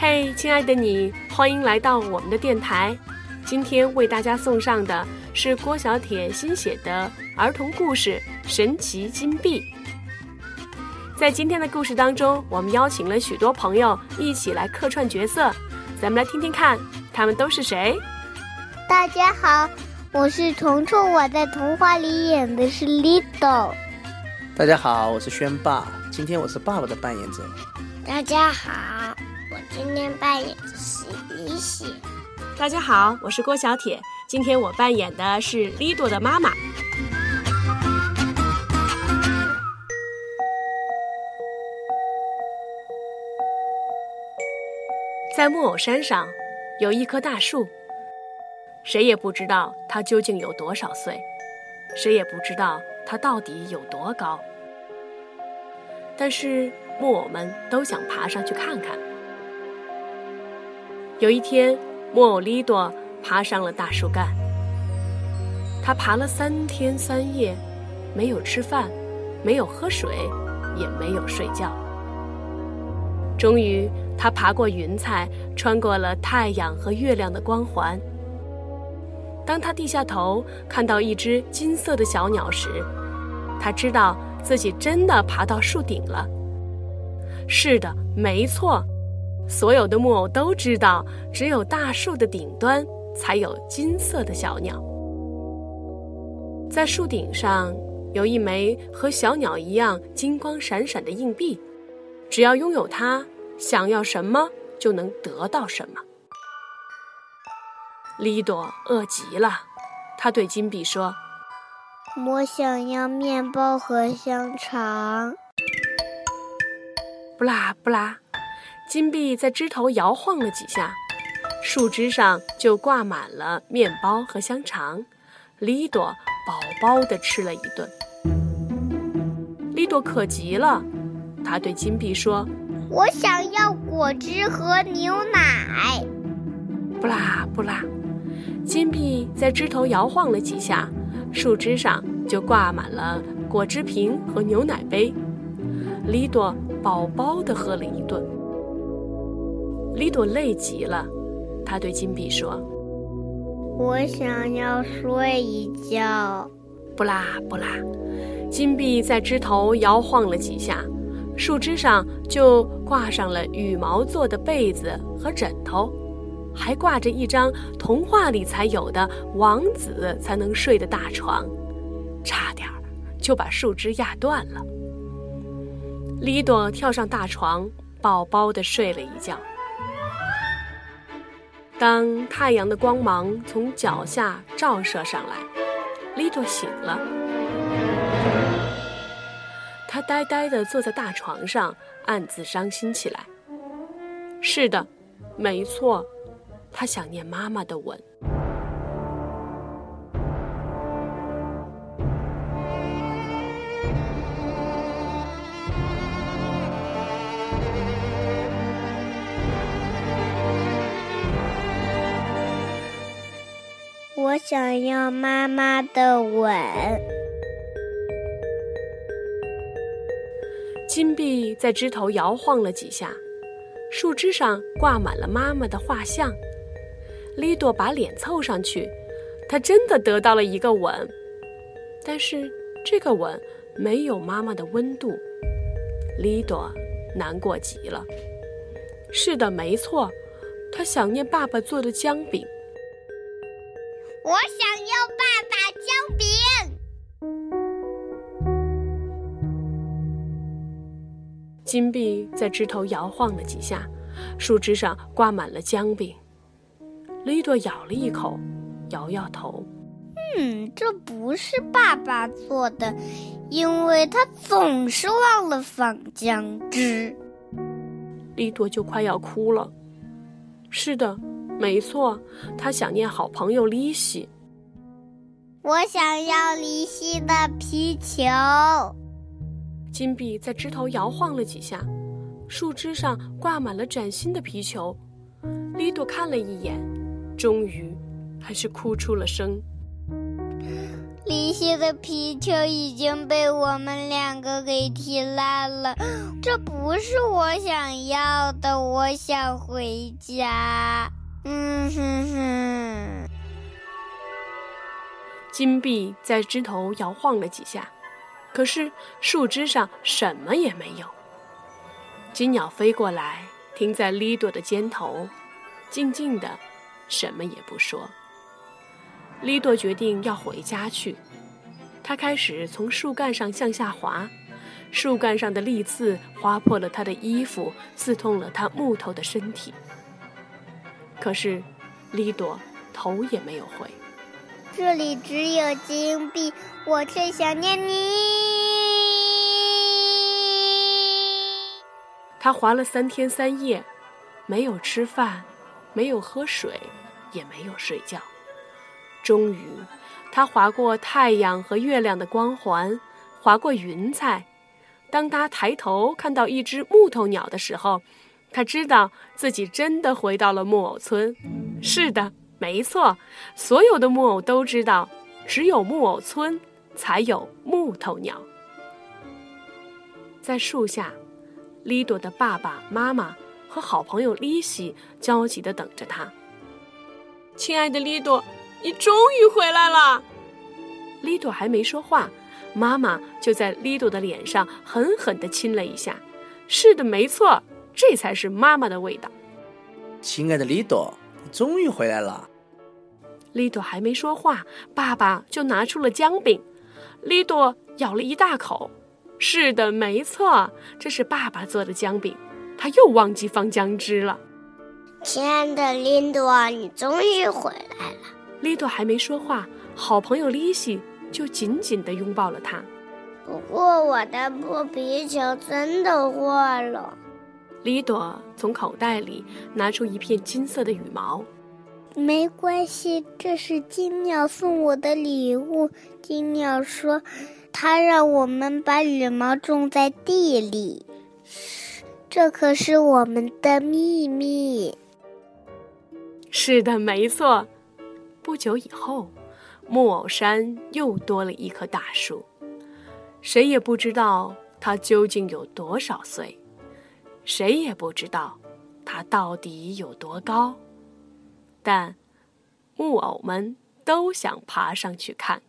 嘿，亲爱的你，欢迎来到我们的电台。今天为大家送上的是郭小铁新写的儿童故事《神奇金币》。在今天的故事当中，我们邀请了许多朋友一起来客串角色，咱们来听听看，他们都是谁？大家好，我是虫虫，我在童话里演的是 Lido。大家好，我是轩爸，今天我是爸爸的扮演者。大家好，我今天扮演的是李喜。大家好，我是郭小铁，今天我扮演的是李朵的妈妈。在木偶山上，有一棵大树，谁也不知道它究竟有多少岁，谁也不知道它到底有多高。但是木偶们都想爬上去看看。有一天，木偶利多爬上了大树干，他爬了三天三夜，没有吃饭，没有喝水，也没有睡觉。终于，他爬过云彩，穿过了太阳和月亮的光环。当他低下头看到一只金色的小鸟时，他知道自己真的爬到树顶了。是的，没错，所有的木偶都知道，只有大树的顶端才有金色的小鸟。在树顶上有一枚和小鸟一样金光闪闪的硬币。只要拥有它，想要什么就能得到什么。利朵饿极了，他对金币说：“我想要面包和香肠。”不啦不啦，金币在枝头摇晃了几下，树枝上就挂满了面包和香肠。李朵饱饱的吃了一顿。李朵渴极了。他对金币说：“我想要果汁和牛奶。”不啦不啦，金币在枝头摇晃了几下，树枝上就挂满了果汁瓶和牛奶杯。李朵饱饱的喝了一顿。利多累极了，他对金币说：“我想要睡一觉。”不啦不啦，金币在枝头摇晃了几下。树枝上就挂上了羽毛做的被子和枕头，还挂着一张童话里才有的王子才能睡的大床，差点儿就把树枝压断了。李朵跳上大床，饱饱的睡了一觉。当太阳的光芒从脚下照射上来，利多醒了。他呆呆地坐在大床上，暗自伤心起来。是的，没错，他想念妈妈的吻。我想要妈妈的吻。金币在枝头摇晃了几下，树枝上挂满了妈妈的画像。利多把脸凑上去，他真的得到了一个吻，但是这个吻没有妈妈的温度。利多难过极了。是的，没错，他想念爸爸做的姜饼。我想要爸爸姜饼。金币在枝头摇晃了几下，树枝上挂满了姜饼。利多咬了一口，摇摇头：“嗯，这不是爸爸做的，因为他总是忘了放姜汁。”利多就快要哭了。是的，没错，他想念好朋友利西。我想要利西的皮球。金币在枝头摇晃了几下，树枝上挂满了崭新的皮球。利多看了一眼，终于还是哭出了声。离西的皮球已经被我们两个给踢烂了，这不是我想要的。我想回家。嗯哼哼。金币在枝头摇晃了几下，可是树枝上什么也没有。金鸟飞过来，停在利多的肩头，静静的，什么也不说。利多决定要回家去，他开始从树干上向下滑，树干上的利刺划破了他的衣服，刺痛了他木头的身体。可是，利多头也没有回。这里只有金币，我最想念你。他滑了三天三夜，没有吃饭，没有喝水，也没有睡觉。终于，他划过太阳和月亮的光环，划过云彩。当他抬头看到一只木头鸟的时候，他知道自己真的回到了木偶村。是的，没错，所有的木偶都知道，只有木偶村才有木头鸟。在树下，利朵的爸爸妈妈和好朋友利西焦急地等着他。亲爱的利朵。你终于回来了，利朵还没说话，妈妈就在利朵的脸上狠狠地亲了一下。是的，没错，这才是妈妈的味道。亲爱的利朵，你终于回来了。利朵还没说话，爸爸就拿出了姜饼。利朵咬了一大口。是的，没错，这是爸爸做的姜饼。他又忘记放姜汁了。亲爱的利朵，你终于回来了。利朵还没说话，好朋友丽西就紧紧地拥抱了他。不过我的破皮球真的坏了。利多从口袋里拿出一片金色的羽毛。没关系，这是金鸟送我的礼物。金鸟说，它让我们把羽毛种在地里，这可是我们的秘密。是的，没错。不久以后，木偶山又多了一棵大树。谁也不知道它究竟有多少岁，谁也不知道它到底有多高。但木偶们都想爬上去看。